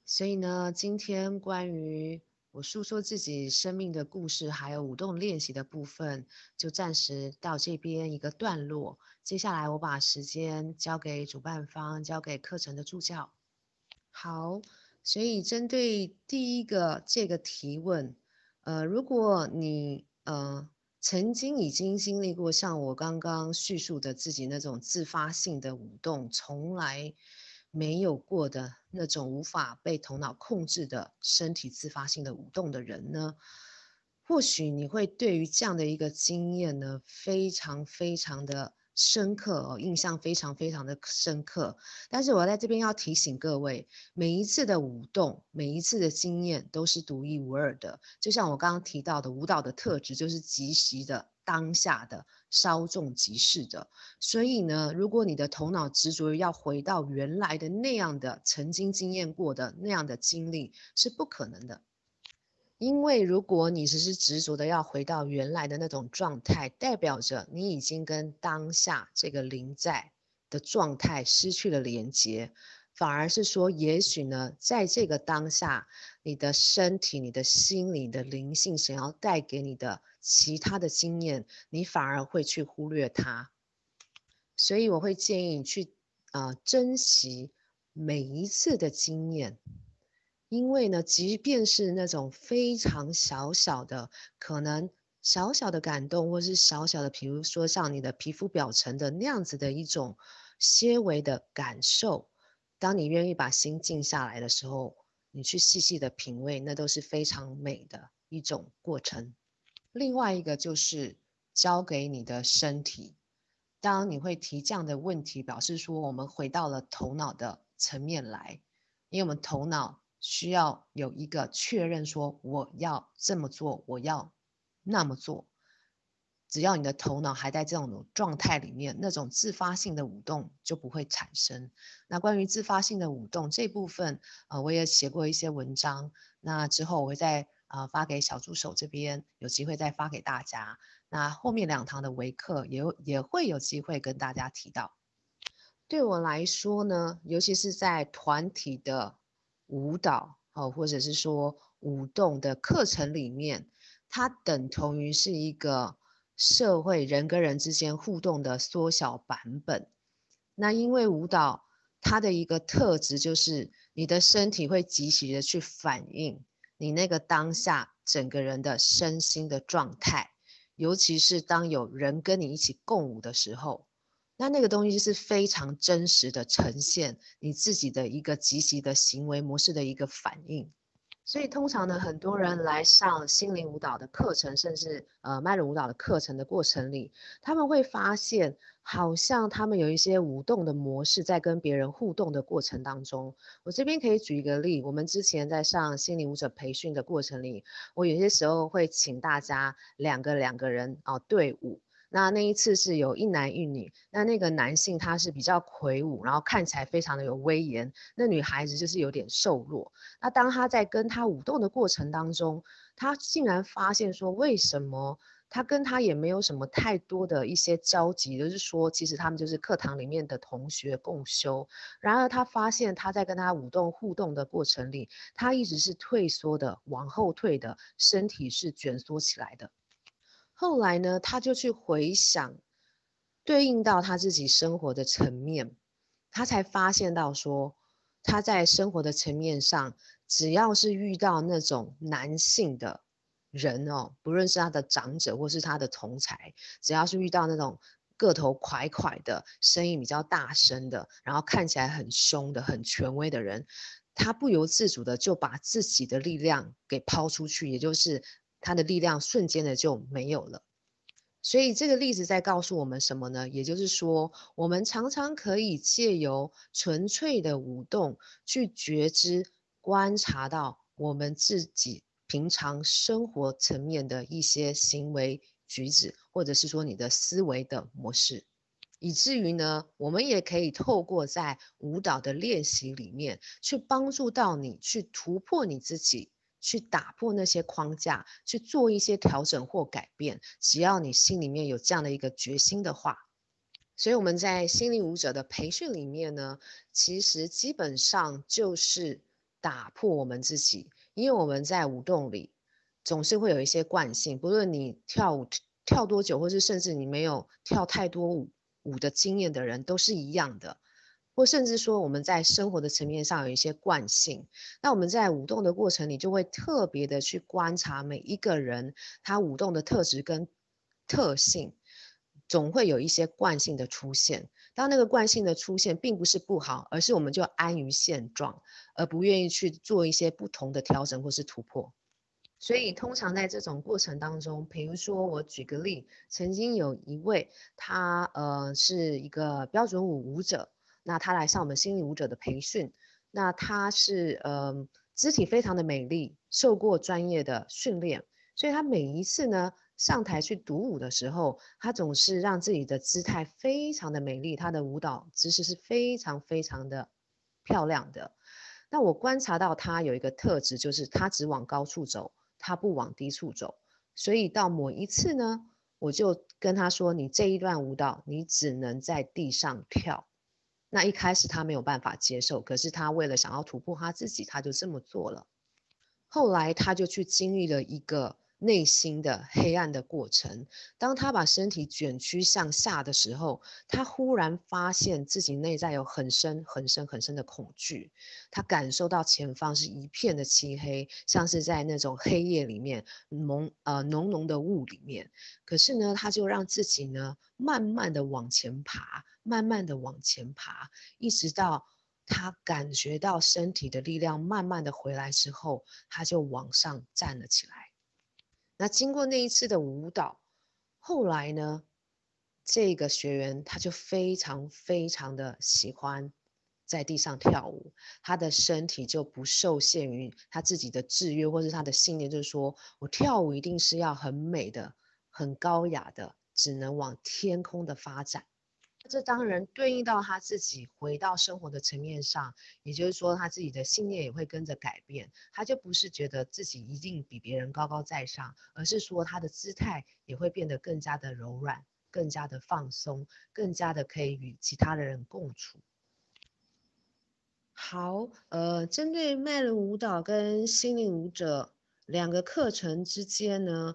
所以呢，今天关于我诉说自己生命的故事，还有舞动练习的部分，就暂时到这边一个段落。接下来我把时间交给主办方，交给课程的助教。好，所以针对第一个这个提问，呃，如果你呃。曾经已经经历过像我刚刚叙述的自己那种自发性的舞动，从来没有过的那种无法被头脑控制的身体自发性的舞动的人呢，或许你会对于这样的一个经验呢，非常非常的。深刻哦，印象非常非常的深刻。但是我在这边要提醒各位，每一次的舞动，每一次的经验都是独一无二的。就像我刚刚提到的，舞蹈的特质就是即时的、当下的、稍纵即逝的。所以呢，如果你的头脑执着于要回到原来的那样的曾经经验过的那样的经历，是不可能的。因为如果你只是执着的要回到原来的那种状态，代表着你已经跟当下这个临在的状态失去了连接，反而是说，也许呢，在这个当下，你的身体、你的心理、你的灵性想要带给你的其他的经验，你反而会去忽略它。所以我会建议你去啊、珍惜每一次的经验。因为呢，即便是那种非常小小的，可能小小的感动，或是小小的，比如说像你的皮肤表层的那样子的一种些微的感受，当你愿意把心静下来的时候，你去细细的品味，那都是非常美的一种过程。另外一个就是交给你的身体，当你会提这样的问题，表示说我们回到了头脑的层面来，因为我们头脑。需要有一个确认，说我要这么做，我要那么做。只要你的头脑还在这种状态里面，那种自发性的舞动就不会产生。那关于自发性的舞动这部分，呃，我也写过一些文章。那之后我会再呃发给小助手这边，有机会再发给大家。那后面两堂的微课也也会有机会跟大家提到。对我来说呢，尤其是在团体的。舞蹈哦，或者是说舞动的课程里面，它等同于是一个社会人跟人之间互动的缩小版本。那因为舞蹈它的一个特质就是，你的身体会即时的去反应你那个当下整个人的身心的状态，尤其是当有人跟你一起共舞的时候，那那个东西是非常真实的呈现你自己的一个积极的行为模式的一个反应。所以通常呢，很多人来上心灵舞蹈的课程，甚至呃脉轮舞蹈的课程的过程里，他们会发现，好像他们有一些舞动的模式在跟别人互动的过程当中。我这边可以举一个例，我们之前在上心灵舞者培训的过程里，我有些时候会请大家两个两个人啊对舞。那那一次是有一男一女，那那个男性他是比较魁梧，然后看起来非常的有威严，那女孩子就是有点瘦弱。那当他在跟他舞动的过程当中，他竟然发现说，为什么他跟他也没有什么太多的一些交集，就是说其实他们就是课堂里面的同学共修。然而他发现他在跟他舞动互动的过程里，他一直是退缩的，往后退的，身体是卷缩起来的。后来呢，他就去回想，对应到他自己生活的层面，他才发现到说，他在生活的层面上，只要是遇到那种男性的人哦，不论是他的长者或是他的同侪，只要是遇到那种个头块块的、声音比较大声的，然后看起来很凶的、很权威的人，他不由自主的就把自己的力量给抛出去，也就是。他的力量瞬间的就没有了，所以这个例子在告诉我们什么呢？也就是说，我们常常可以借由纯粹的舞动去觉知、观察到我们自己平常生活层面的一些行为举止，或者是说你的思维的模式，以至于呢，我们也可以透过在舞蹈的练习里面去帮助到你去突破你自己。去打破那些框架，去做一些调整或改变。只要你心里面有这样的一个决心的话，所以我们在心灵舞者的培训里面呢，其实基本上就是打破我们自己，因为我们在舞动里总是会有一些惯性，不论你跳舞跳多久，或是甚至你没有跳太多舞舞的经验的人，都是一样的。或甚至说我们在生活的层面上有一些惯性，那我们在舞动的过程里就会特别的去观察每一个人他舞动的特质跟特性，总会有一些惯性的出现。当那个惯性的出现，并不是不好，而是我们就安于现状，而不愿意去做一些不同的调整或是突破。所以通常在这种过程当中，比如说我举个例，曾经有一位他呃是一个标准舞舞者。那他来上我们心理舞者的培训，那他是呃肢体非常的美丽，受过专业的训练，所以他每一次呢上台去独舞的时候，他总是让自己的姿态非常的美丽，他的舞蹈姿势是非常非常的漂亮的。那我观察到他有一个特质，就是他只往高处走，他不往低处走。所以到某一次呢，我就跟他说：“你这一段舞蹈，你只能在地上跳。”那一开始他没有办法接受，可是他为了想要突破他自己，他就这么做了。后来他就去经历了一个内心的黑暗的过程。当他把身体卷曲向下的时候，他忽然发现自己内在有很深、很深、很深的恐惧。他感受到前方是一片的漆黑，像是在那种黑夜里面，浓呃浓浓的雾里面。可是呢，他就让自己呢慢慢的往前爬。慢慢的往前爬，一直到他感觉到身体的力量慢慢的回来之后，他就往上站了起来。那经过那一次的舞蹈，后来呢，这个学员他就非常非常的喜欢在地上跳舞，他的身体就不受限于他自己的制约或是他的信念，就是说我跳舞一定是要很美的、很高雅的，只能往天空的发展。这当然对应到他自己回到生活的层面上，也就是说，他自己的信念也会跟着改变。他就不是觉得自己一定比别人高高在上，而是说他的姿态也会变得更加的柔软，更加的放松，更加的可以与其他的人共处。好，呃，针对脉轮舞蹈跟心灵舞者两个课程之间呢，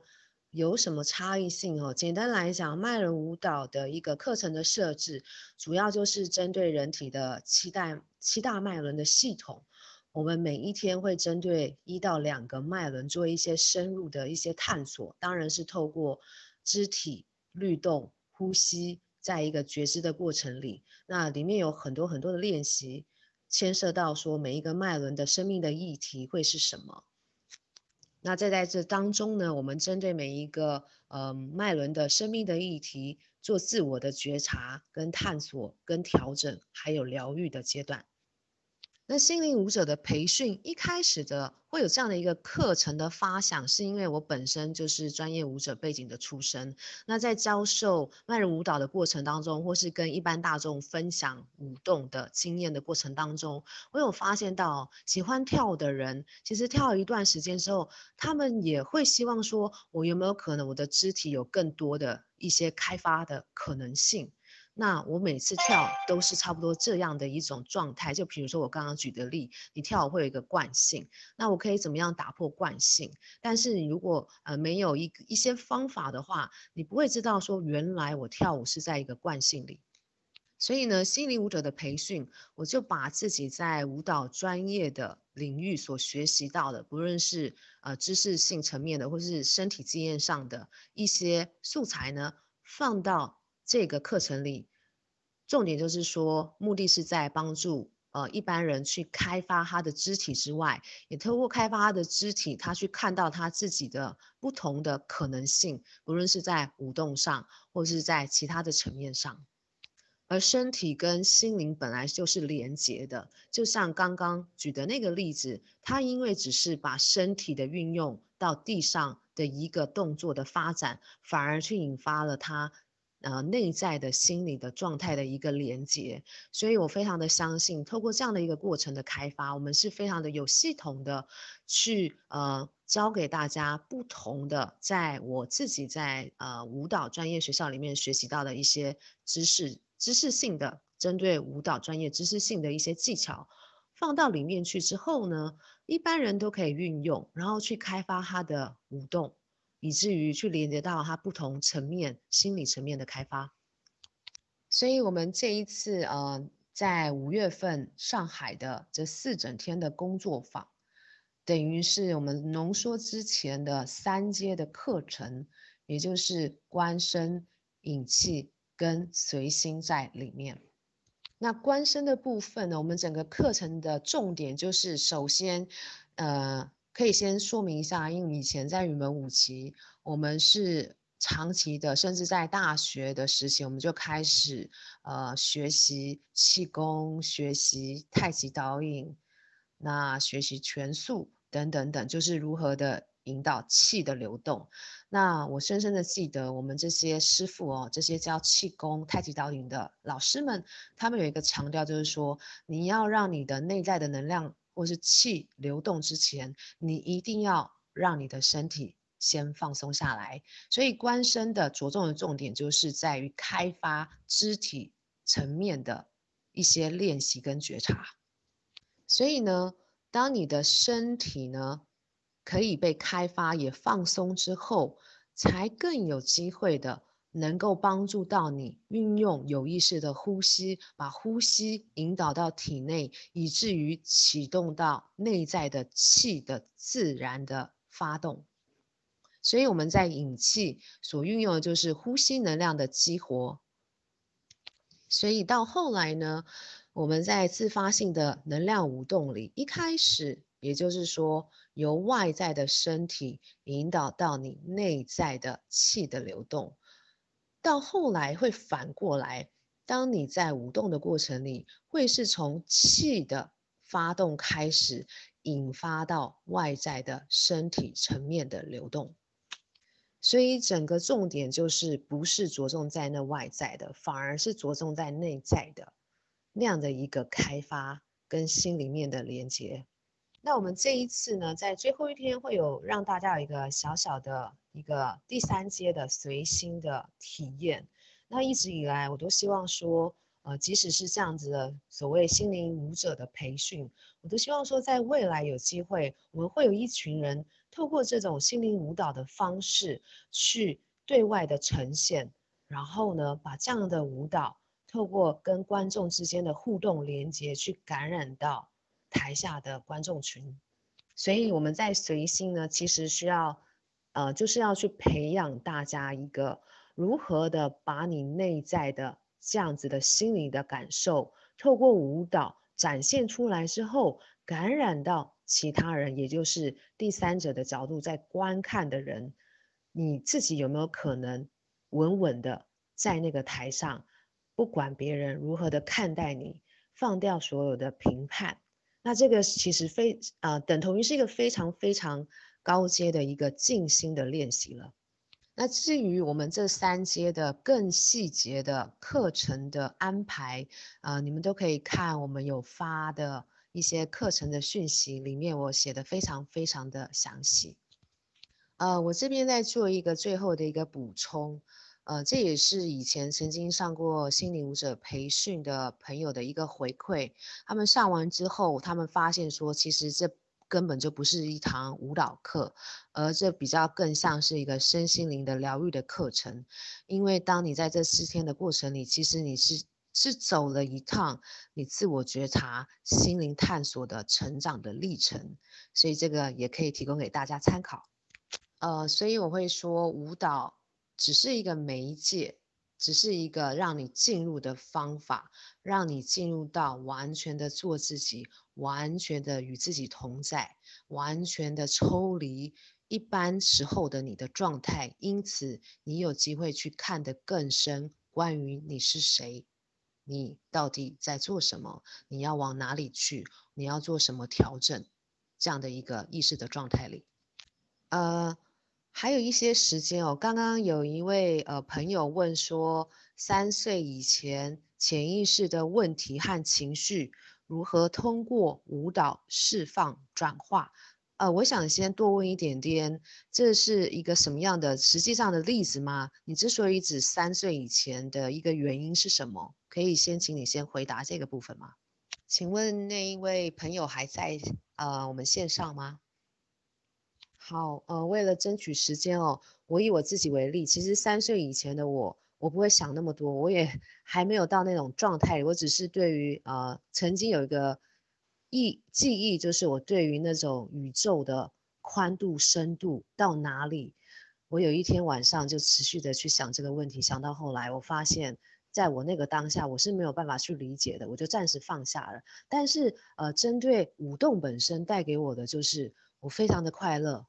有什么差异性哦？简单来讲，脉轮舞蹈的一个课程的设置，主要就是针对人体的七大七大脉轮的系统，我们每一天会针对一到两个脉轮做一些深入的一些探索，当然是透过肢体律动、呼吸，在一个觉知的过程里，那里面有很多很多的练习，牵涉到说每一个脉轮的生命的议题会是什么。那再在这当中呢，我们针对每一个呃脉轮的生命的议题，做自我的觉察、跟探索、跟调整，还有疗愈的阶段。那心灵舞者的培训一开始的会有这样的一个课程的发想，是因为我本身就是专业舞者背景的出身。那在教授脉轮舞蹈的过程当中，或是跟一般大众分享舞动的经验的过程当中，我有发现到，喜欢跳的人，其实跳一段时间之后，他们也会希望说，我有没有可能我的肢体有更多的一些开发的可能性。那我每次跳都是差不多这样的一种状态，就比如说我刚刚举的例，你跳舞会有一个惯性，那我可以怎么样打破惯性？但是你如果呃没有一一些方法的话，你不会知道说原来我跳舞是在一个惯性里。所以呢，心灵舞者的培训，我就把自己在舞蹈专业的领域所学习到的，不论是呃知识性层面的，或是身体经验上的一些素材呢，放到。这个课程里，重点就是说，目的是在帮助呃一般人去开发他的肢体之外，也透过开发他的肢体，他去看到他自己的不同的可能性，无论是在舞动上，或是在其他的层面上。而身体跟心灵本来就是连结的，就像刚刚举的那个例子，他因为只是把身体的运用到地上的一个动作的发展，反而去引发了他。呃，内在的心理的状态的一个连接，所以我非常的相信，透过这样的一个过程的开发，我们是非常的有系统的去呃教给大家不同的，在我自己在呃舞蹈专业学校里面学习到的一些知识，知识性的针对舞蹈专业知识性的一些技巧，放到里面去之后呢，一般人都可以运用，然后去开发他的舞动。以至于去连接到他不同层面、心理层面的开发。所以，我们这一次呃，在五月份上海的这四整天的工作坊，等于是我们浓缩之前的三阶的课程，也就是观身、引气跟随心在里面。那观身的部分呢，我们整个课程的重点就是首先，呃。可以先说明一下，因为以前在云门舞集，我们是长期的，甚至在大学的时期，我们就开始呃学习气功，学习太极导引，那学习全素等等等，就是如何的引导气的流动。那我深深的记得，我们这些师父哦，这些教气功、太极导引的老师们，他们有一个强调，就是说你要让你的内在的能量。或是气流动之前，你一定要让你的身体先放松下来。所以观身的着重的重点就是在于开发肢体层面的一些练习跟觉察。所以呢，当你的身体呢可以被开发也放松之后，才更有机会的。能够帮助到你运用有意识的呼吸，把呼吸引导到体内，以至于启动到内在的气的自然的发动。所以我们在引气所运用的就是呼吸能量的激活。所以到后来呢，我们在自发性的能量舞动里，一开始也就是说由外在的身体引导到你内在的气的流动。到后来会反过来，当你在舞动的过程里，会是从气的发动开始，引发到外在的身体层面的流动。所以整个重点就是不是着重在那外在的，反而是着重在内在的那样的一个开发跟心里面的连接。那我们这一次呢，在最后一天会有让大家有一个小小的。一个第三阶的随心的体验，那一直以来我都希望说，呃，即使是这样子的所谓心灵舞者的培训，我都希望说，在未来有机会，我们会有一群人透过这种心灵舞蹈的方式去对外的呈现，然后呢，把这样的舞蹈透过跟观众之间的互动连接，去感染到台下的观众群。所以我们在随心呢，其实需要，呃，就是要去培养大家一个如何的把你内在的这样子的心理的感受，透过舞蹈展现出来之后，感染到其他人，也就是第三者的角度在观看的人，你自己有没有可能稳稳的在那个台上，不管别人如何的看待你，放掉所有的评判。那这个其实非啊、呃，等同于是一个非常非常高阶的一个静心的练习了。那至于我们这三阶的更细节的课程的安排，呃，你们都可以看我们有发的一些课程的讯息，里面我写的非常非常的详细。呃，我这边在做一个最后的一个补充。呃，这也是以前曾经上过心灵舞者培训的朋友的一个回馈。他们上完之后，他们发现说，其实这根本就不是一堂舞蹈课，而这比较更像是一个身心灵的疗愈的课程。因为当你在这四天的过程里，其实你是是走了一趟你自我觉察、心灵探索的成长的历程。所以这个也可以提供给大家参考。呃，所以我会说舞蹈。只是一个媒介，只是一个让你进入的方法，让你进入到完全的做自己，完全的与自己同在，完全的抽离一般时候的你的状态。因此，你有机会去看得更深，关于你是谁，你到底在做什么，你要往哪里去，你要做什么调整，这样的一个意识的状态里，呃。还有一些时间哦，刚刚有一位呃朋友问说，三岁以前潜意识的问题和情绪如何通过舞蹈释放转化？呃，我想先多问一点点，这是一个什么样的实际上的例子吗？你之所以指三岁以前的一个原因是什么？可以先请你先回答这个部分吗？请问那一位朋友还在呃我们线上吗？好，呃，为了争取时间哦，我以我自己为例，其实三岁以前的我，我不会想那么多，我也 还没有到那种状态，我只是对于呃，曾经有一个忆记忆，就是我对于那种宇宙的宽度、深度到哪里，我有一天晚上就持续的去想这个问题，想到后来，我发现在我那个当下，我是没有办法去理解的，我就暂时放下了。但是，呃，针对舞动本身带给我的，就是我非常的快乐。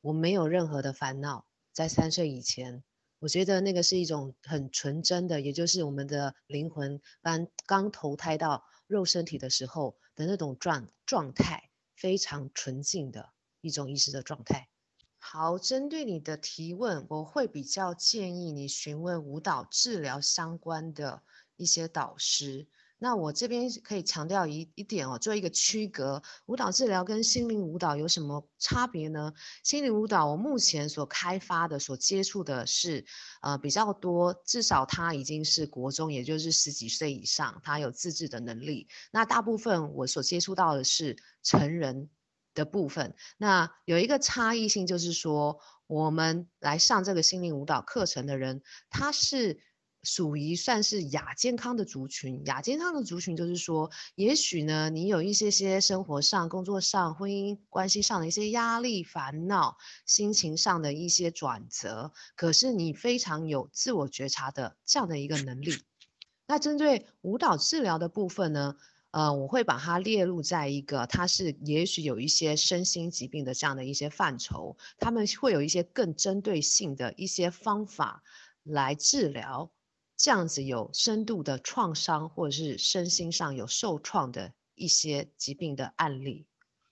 我没有任何的烦恼，在三岁以前，我觉得那个是一种很纯真的，也就是我们的灵魂刚刚投胎到肉身体的时候的那种状状态，非常纯净的一种意识的状态。好，针对你的提问，我会比较建议你询问舞蹈治疗相关的一些导师。那我这边可以强调一一点哦，做一个区隔，舞蹈治疗跟心灵舞蹈有什么差别呢？心灵舞蹈我目前所开发的、所接触的是，呃，比较多，至少他已经是国中，也就是十几岁以上，他有自制的能力。那大部分我所接触到的是成人的部分。那有一个差异性就是说，我们来上这个心灵舞蹈课程的人，他是。属于算是亚健康的族群，亚健康的族群就是说，也许呢，你有一些些生活上、工作上、婚姻关系上的一些压力、烦恼，心情上的一些转折，可是你非常有自我觉察的这样的一个能力。那针对舞蹈治疗的部分呢，呃，我会把它列入在一个，它是也许有一些身心疾病的这样的一些范畴，他们会有一些更针对性的一些方法来治疗。这样子有深度的创伤，或者是身心上有受创的一些疾病的案例，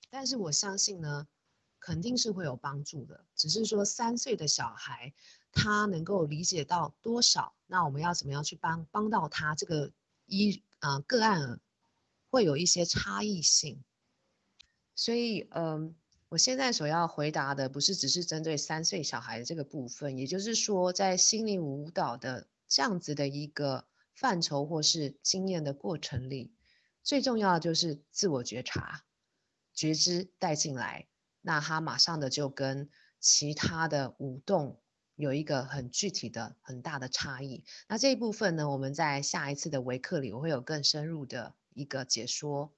但是我相信呢，肯定是会有帮助的。只是说三岁的小孩他能够理解到多少，那我们要怎么样去帮帮到他？这个一啊、呃、个案会有一些差异性，所以嗯、呃，我现在所要回答的不是只是针对三岁小孩的这个部分，也就是说在心灵舞蹈的。这样子的一个范畴或是经验的过程里，最重要的就是自我觉察、觉知带进来，那他马上的就跟其他的舞动有一个很具体的、很大的差异。那这一部分呢，我们在下一次的微课里，我会有更深入的一个解说。